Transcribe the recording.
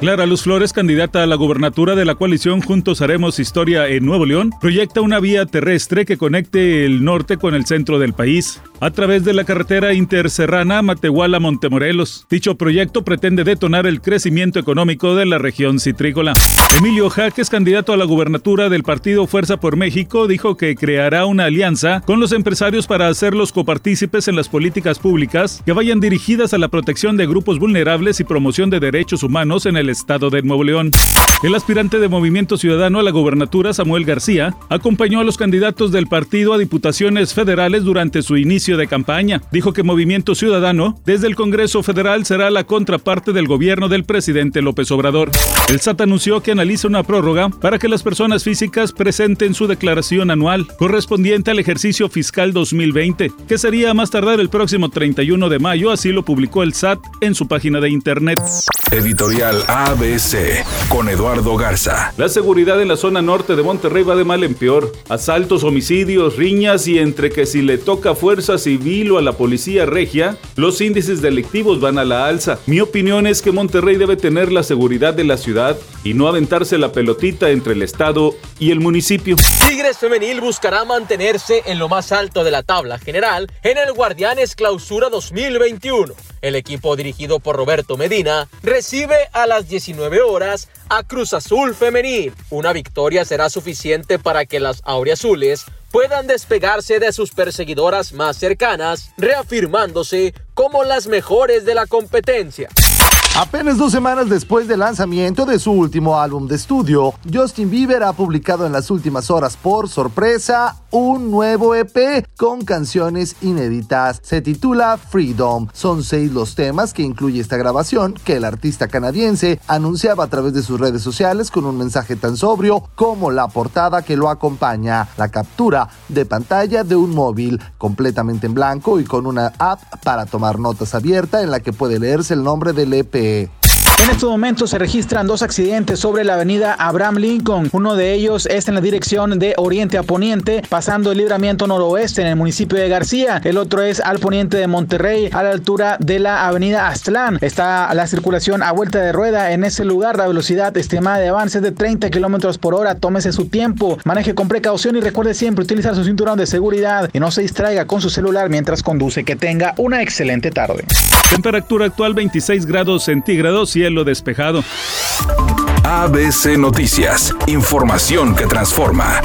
Clara Luz Flores, candidata a la gubernatura de la coalición Juntos Haremos Historia en Nuevo León, proyecta una vía terrestre que conecte el norte con el centro del país a través de la carretera interserrana Matehuala-Montemorelos. Dicho proyecto pretende detonar el crecimiento económico de la región citrícola. Emilio Jaques, candidato a la gubernatura del partido Fuerza por México, dijo que creará una alianza con los empresarios para hacerlos copartícipes en las políticas públicas que vayan dirigidas a la protección de grupos vulnerables y promoción de derechos humanos en el estado de Nuevo León. El aspirante de Movimiento Ciudadano a la gobernatura, Samuel García, acompañó a los candidatos del partido a diputaciones federales durante su inicio de campaña. Dijo que Movimiento Ciudadano, desde el Congreso Federal, será la contraparte del gobierno del presidente López Obrador. El SAT anunció que analiza una prórroga para que las personas físicas presenten su declaración anual correspondiente al ejercicio fiscal 2020, que sería más tardar el próximo 31 de mayo, así lo publicó el SAT en su página de internet. Editorial ABC con Eduardo Garza. La seguridad en la zona norte de Monterrey va de mal en peor. Asaltos, homicidios, riñas y entre que si le toca fuerza civil o a la policía regia, los índices delictivos van a la alza. Mi opinión es que Monterrey debe tener la seguridad de la ciudad y no aventarse la pelotita entre el Estado y el municipio. Tigres Femenil buscará mantenerse en lo más alto de la tabla general en el Guardianes Clausura 2021. El equipo dirigido por Roberto Medina recibe a las 19 horas a Cruz Azul Femenil. Una victoria será suficiente para que las auriazules puedan despegarse de sus perseguidoras más cercanas, reafirmándose como las mejores de la competencia. Apenas dos semanas después del lanzamiento de su último álbum de estudio, Justin Bieber ha publicado en las últimas horas por sorpresa un nuevo EP con canciones inéditas. Se titula Freedom. Son seis los temas que incluye esta grabación que el artista canadiense anunciaba a través de sus redes sociales con un mensaje tan sobrio como la portada que lo acompaña, la captura de pantalla de un móvil completamente en blanco y con una app para tomar notas abierta en la que puede leerse el nombre del EP que en estos momentos se registran dos accidentes sobre la avenida Abraham Lincoln. Uno de ellos es en la dirección de oriente a poniente, pasando el libramiento noroeste en el municipio de García. El otro es al poniente de Monterrey, a la altura de la avenida Aztlán. Está la circulación a vuelta de rueda en ese lugar. La velocidad estimada de avance es de 30 kilómetros por hora. Tómese su tiempo, maneje con precaución y recuerde siempre utilizar su cinturón de seguridad y no se distraiga con su celular mientras conduce. Que tenga una excelente tarde. Temperatura actual 26 grados centígrados, cielo despejado. ABC Noticias, información que transforma.